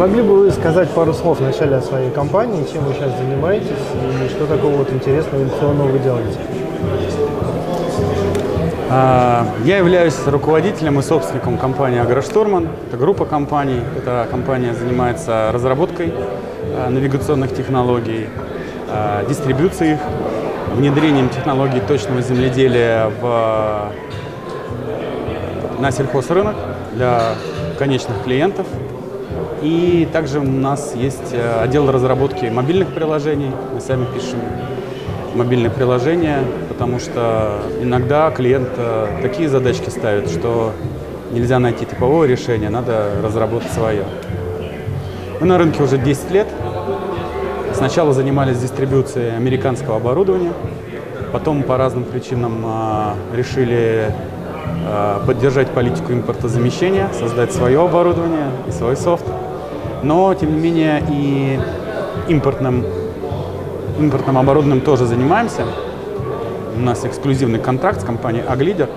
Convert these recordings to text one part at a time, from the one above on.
могли бы вы сказать пару слов вначале о своей компании, чем вы сейчас занимаетесь и что такого вот интересного инновационного вы делаете? А, я являюсь руководителем и собственником компании «Агроштурман». Это группа компаний. Эта компания занимается разработкой а, навигационных технологий, а, дистрибуцией их, внедрением технологий точного земледелия в, на сельхозрынок для конечных клиентов. И также у нас есть отдел разработки мобильных приложений. Мы сами пишем мобильные приложения, потому что иногда клиент э, такие задачки ставит, что нельзя найти типовое решение, надо разработать свое. Мы на рынке уже 10 лет. Сначала занимались дистрибуцией американского оборудования, потом по разным причинам э, решили э, поддержать политику импортозамещения, создать свое оборудование и свой софт. Но, тем не менее, и импортным импортным оборудованием тоже занимаемся. У нас эксклюзивный контракт с компанией Аглидер.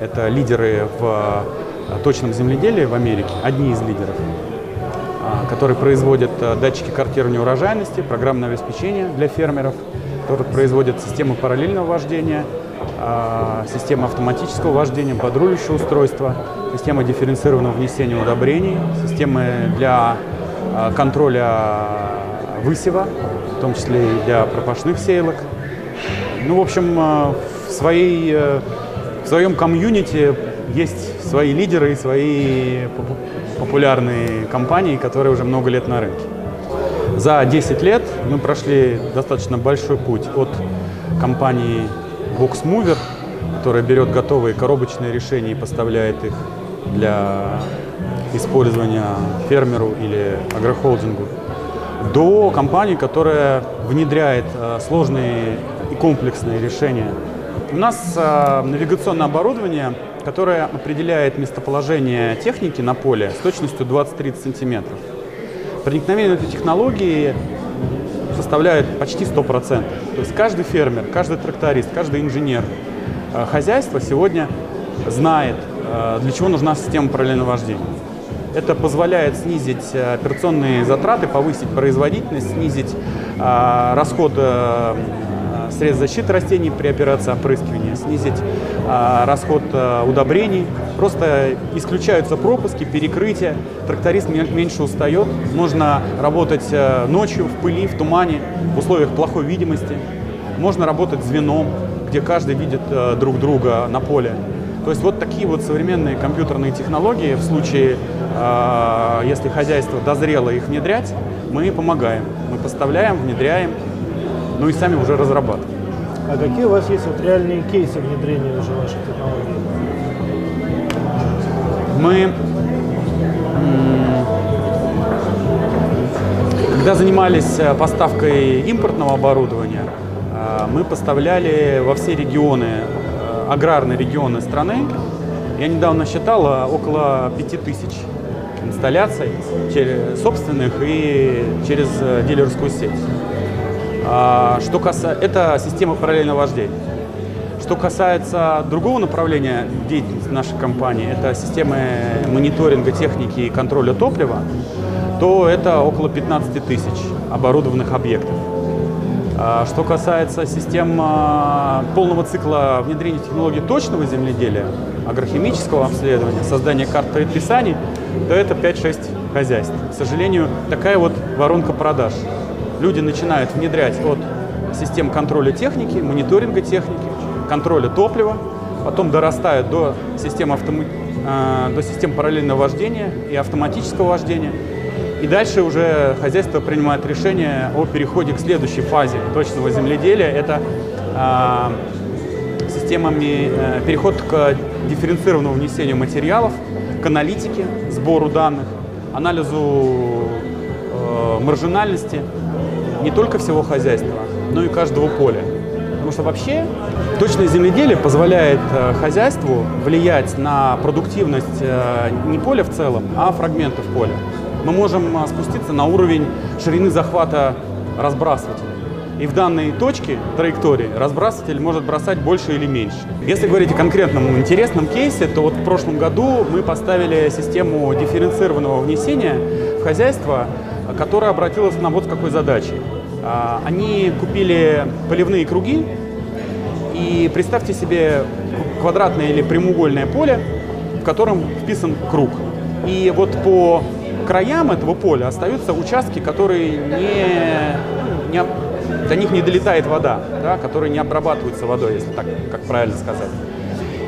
Это лидеры в э, точном земледелии в Америке, одни из лидеров, а, которые производят э, датчики картирования урожайности, программное обеспечение для фермеров, которые производят системы параллельного вождения, а, системы автоматического вождения, подрулищего устройства, системы дифференцированного внесения удобрений, системы для контроля высева, в том числе и для пропашных сеялок. Ну, в общем, э, в, своей, э, в своем комьюнити есть свои лидеры и свои популярные компании, которые уже много лет на рынке. За 10 лет мы прошли достаточно большой путь от компании VoxMover, которая берет готовые коробочные решения и поставляет их для использования фермеру или агрохолдингу, до компании, которая внедряет э, сложные и комплексные решения. У нас э, навигационное оборудование, которое определяет местоположение техники на поле с точностью 20-30 сантиметров. Проникновение этой технологии составляет почти 100%. То есть каждый фермер, каждый тракторист, каждый инженер э, хозяйства сегодня знает, для чего нужна система параллельного вождения. Это позволяет снизить э, операционные затраты, повысить производительность, снизить э, расход э, средств защиты растений при операции опрыскивания, снизить расход удобрений. Просто исключаются пропуски, перекрытия, тракторист меньше устает, можно работать ночью в пыли, в тумане, в условиях плохой видимости. Можно работать звеном, где каждый видит друг друга на поле. То есть вот такие вот современные компьютерные технологии, в случае, э, если хозяйство дозрело их внедрять, мы помогаем. Мы поставляем, внедряем, ну и сами уже разрабатываем. А какие у вас есть вот реальные кейсы внедрения уже ваших технологий? Мы, когда занимались э, поставкой импортного оборудования, э, мы поставляли во все регионы аграрные регионы страны. Я недавно считал около 5000 инсталляций собственных и через э, дилерскую сеть. А, что касается, это система параллельного вождения. Что касается другого направления деятельности нашей компании, это системы мониторинга техники и контроля топлива, то это около 15 тысяч оборудованных объектов. А, что касается систем а, полного цикла внедрения технологий точного земледелия, агрохимического обследования, создания карт предписаний, то это 5-6 хозяйств. К сожалению, такая вот воронка продаж. Люди начинают внедрять от систем контроля техники, мониторинга техники, контроля топлива, потом дорастают до систем, автом... А, до систем параллельного вождения и автоматического вождения, и дальше уже хозяйство принимает решение о переходе к следующей фазе точного земледелия. Это э, системами, э, переход к дифференцированному внесению материалов, к аналитике, сбору данных, анализу э, маржинальности не только всего хозяйства, но и каждого поля. Потому что вообще точное земледелие позволяет э, хозяйству влиять на продуктивность э, не поля в целом, а фрагментов поля мы можем а, спуститься на уровень ширины захвата разбрасывателя. И в данной точке траектории разбрасыватель может бросать больше или меньше. Если говорить о конкретном интересном кейсе, то вот в прошлом году мы поставили систему дифференцированного внесения в хозяйство, которая обратилась на вот с какой задачей. А, они купили поливные круги, и представьте себе квадратное или прямоугольное поле, в котором вписан круг. И вот по краям этого поля остаются участки, которые не, не, до них не долетает вода, да, которые не обрабатываются водой, если так, как правильно сказать.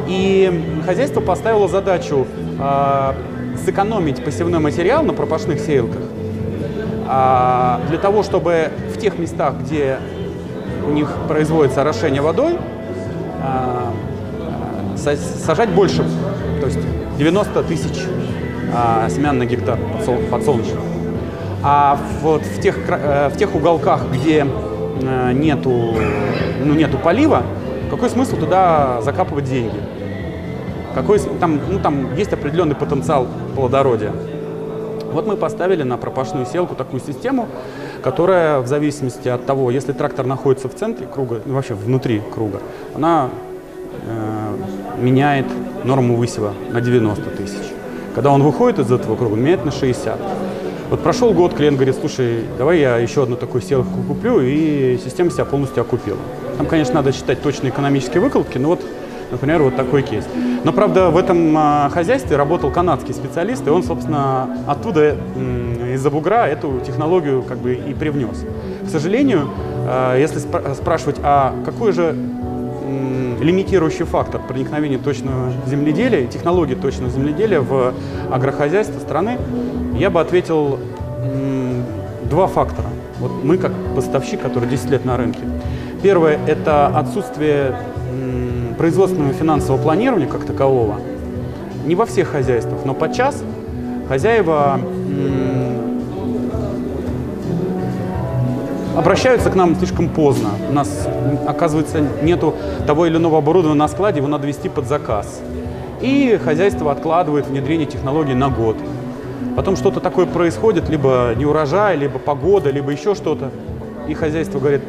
И хозяйство поставило задачу э, сэкономить посевной материал на пропашных сеялках э, для того, чтобы в тех местах, где у них производится орошение водой, э, сажать больше, то есть 90 тысяч э, семян на гектар подсолнечных. А вот в тех, э, в тех уголках, где э, нету, ну, нету полива, какой смысл туда закапывать деньги? Какой, там, ну, там есть определенный потенциал плодородия. Вот мы поставили на пропашную селку такую систему, которая в зависимости от того, если трактор находится в центре круга, ну, вообще внутри круга, она э, меняет норму высева на 90 тысяч. Когда он выходит из этого круга, меняет на 60. Вот прошел год, клиент говорит, слушай, давай я еще одну такую селку куплю, и система себя полностью окупила. Там, конечно, надо считать точные экономические выкладки, но вот, например, вот такой кейс. Но, правда, в этом а, хозяйстве работал канадский специалист, и он, собственно, оттуда, из-за бугра, эту технологию как бы и привнес. К сожалению, а, если спрашивать, а какой же лимитирующий фактор проникновения точного земледелия, технологии точного земледелия в агрохозяйство страны, я бы ответил два фактора. Вот мы как поставщик, который 10 лет на рынке. Первое – это отсутствие производственного финансового планирования как такового. Не во всех хозяйствах, но подчас хозяева обращаются к нам слишком поздно. У нас, оказывается, нету того или иного оборудования на складе, его надо вести под заказ. И хозяйство откладывает внедрение технологий на год. Потом что-то такое происходит, либо неурожай, либо погода, либо еще что-то. И хозяйство говорит,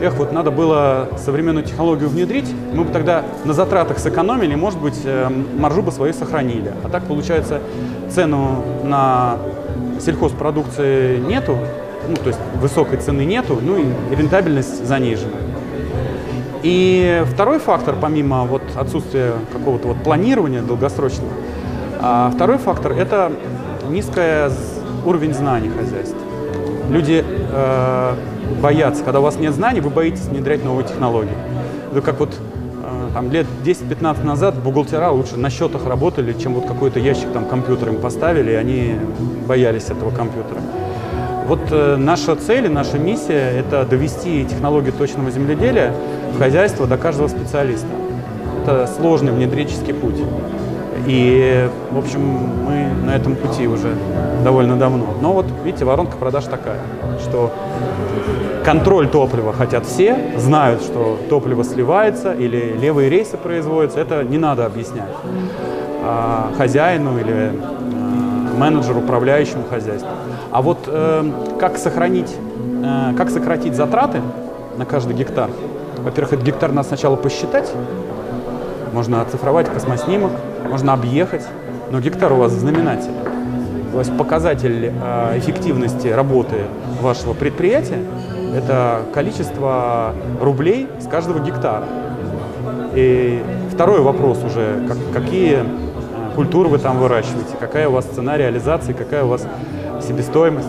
эх, вот надо было современную технологию внедрить, мы бы тогда на затратах сэкономили, может быть, э, маржу бы свою сохранили. А так, получается, цену на сельхозпродукции нету, ну, то есть высокой цены нету, ну и рентабельность занижена. И второй фактор, помимо вот отсутствия какого-то вот планирования долгосрочного, а второй фактор – это низкий уровень знаний хозяйства. Люди э, боятся, когда у вас нет знаний, вы боитесь внедрять новые технологии. Это как вот э, там, лет 10-15 назад бухгалтера лучше на счетах работали, чем вот какой-то ящик там компьютер им поставили, и они боялись этого компьютера. Вот э, наша цель и наша миссия – это довести технологию точного земледелия в хозяйство до каждого специалиста. Это сложный внедрический путь. И, в общем, мы на этом пути уже довольно давно. Но вот, видите, воронка продаж такая, что контроль топлива хотят все, знают, что топливо сливается или левые рейсы производятся, это не надо объяснять а хозяину или а, менеджеру, управляющему хозяйством. А вот э, как сохранить, э, как сократить затраты на каждый гектар? Во-первых, этот гектар надо сначала посчитать, можно оцифровать космоснимок, можно объехать, но гектар у вас знаменатель. То есть показатель э, эффективности работы вашего предприятия – это количество рублей с каждого гектара. И второй вопрос уже, как, какие культуры вы там выращиваете, какая у вас цена реализации, какая у вас себестоимость.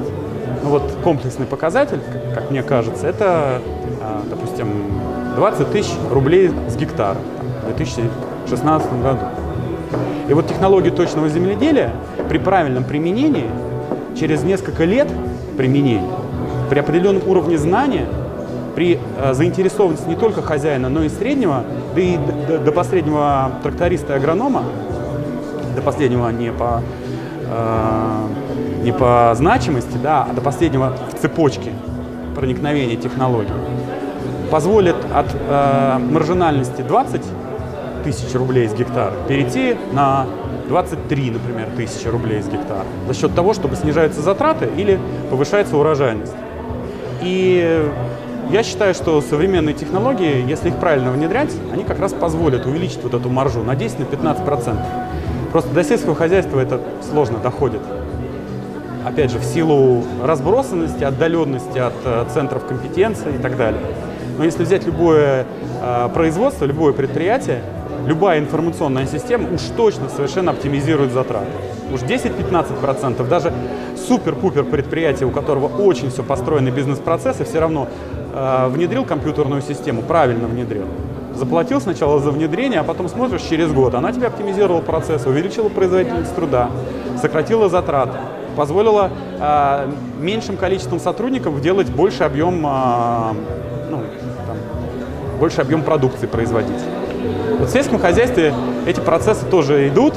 Ну вот комплексный показатель, как, как мне кажется, это, э, допустим, 20 тысяч рублей с гектара в 2016 году. И вот технологии точного земледелия при правильном применении, через несколько лет применения, при определенном уровне знания, при э, заинтересованности не только хозяина, но и среднего, да и до, до последнего тракториста и агронома, до последнего не по, э, не по значимости, да, а до последнего в цепочке проникновения технологий, позволит от э, маржинальности 20 тысяч рублей с гектара перейти на 23, например, тысячи рублей с гектара за счет того, чтобы снижаются затраты или повышается урожайность. И я считаю, что современные технологии, если их правильно внедрять, они как раз позволят увеличить вот эту маржу на 10-15%. Просто до сельского хозяйства это сложно доходит. Опять же, в силу разбросанности, отдаленности от э, центров компетенции и так далее. Но если взять любое э, производство, любое предприятие, любая информационная система уж точно совершенно оптимизирует затраты. Уж 10-15%, даже супер-пупер предприятие, у которого очень все построены бизнес-процессы, все равно э, внедрил компьютерную систему, правильно внедрил. Заплатил сначала за внедрение, а потом смотришь через год. Она тебе оптимизировала процесс, увеличила производительность труда, сократила затраты, позволила э, меньшим количеством сотрудников делать больше объем, э, ну, там, больше объем продукции производить. Вот в сельском хозяйстве эти процессы тоже идут,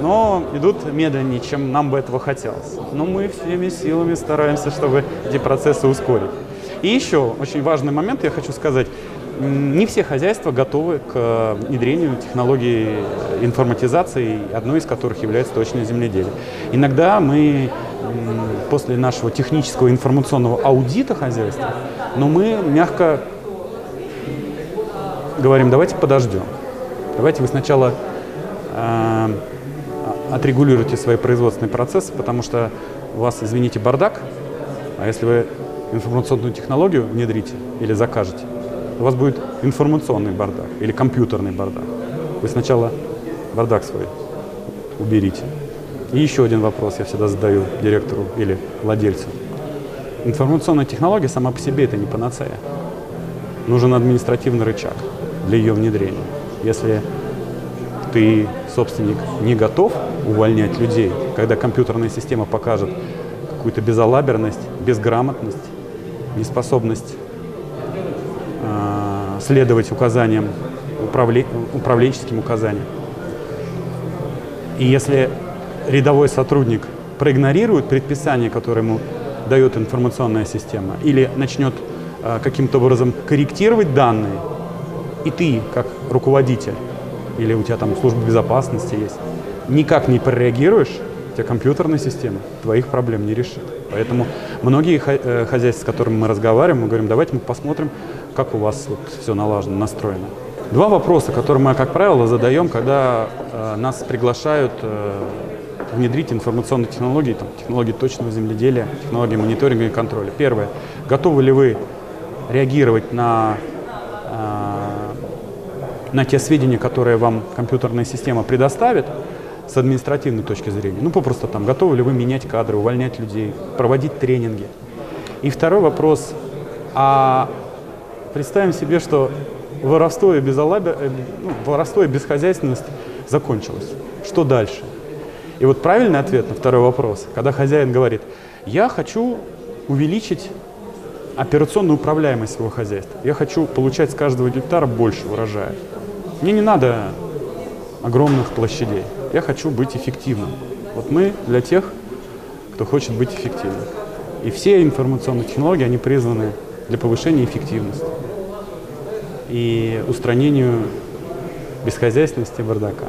но идут медленнее, чем нам бы этого хотелось. Но мы всеми силами стараемся, чтобы эти процессы ускорить. И еще очень важный момент я хочу сказать. Не все хозяйства готовы к э, внедрению технологий информатизации, одной из которых является точное земледелие. Иногда мы после нашего технического информационного аудита хозяйства, но мы мягко говорим, давайте подождем. Давайте вы сначала э, отрегулируйте свои производственные процессы, потому что у вас, извините, бардак, а если вы информационную технологию внедрите или закажете, у вас будет информационный бардак или компьютерный бардак. Вы сначала бардак свой уберите. И еще один вопрос я всегда задаю директору или владельцу. Информационная технология сама по себе это не панацея. Нужен административный рычаг для ее внедрения. Если ты, собственник, не готов увольнять людей, когда компьютерная система покажет какую-то безалаберность, безграмотность, неспособность следовать указаниям, управле, управленческим указаниям. И если рядовой сотрудник проигнорирует предписание, которое ему дает информационная система, или начнет э, каким-то образом корректировать данные, и ты, как руководитель, или у тебя там служба безопасности есть, никак не прореагируешь, у тебя компьютерная система твоих проблем не решит. Поэтому многие э, хозяйства, с которыми мы разговариваем, мы говорим, давайте мы посмотрим, как у вас вот все налажено, настроено. Два вопроса, которые мы, как правило, задаем, когда э, нас приглашают э, внедрить информационные технологии, там, технологии точного земледелия, технологии мониторинга и контроля. Первое. Готовы ли вы реагировать на на те сведения, которые вам компьютерная система предоставит с административной точки зрения. Ну, попросту там, готовы ли вы менять кадры, увольнять людей, проводить тренинги. И второй вопрос, а представим себе, что воровство и, безалаби... Э, ну, воровство и бесхозяйственность закончилось. Что дальше? И вот правильный ответ на второй вопрос, когда хозяин говорит, я хочу увеличить операционную управляемость своего хозяйства. Я хочу получать с каждого гектара больше урожая. Мне не надо огромных площадей. Я хочу быть эффективным. Вот мы для тех, кто хочет быть эффективным. И все информационные технологии, они призваны для повышения эффективности и устранению бесхозяйственности бардака.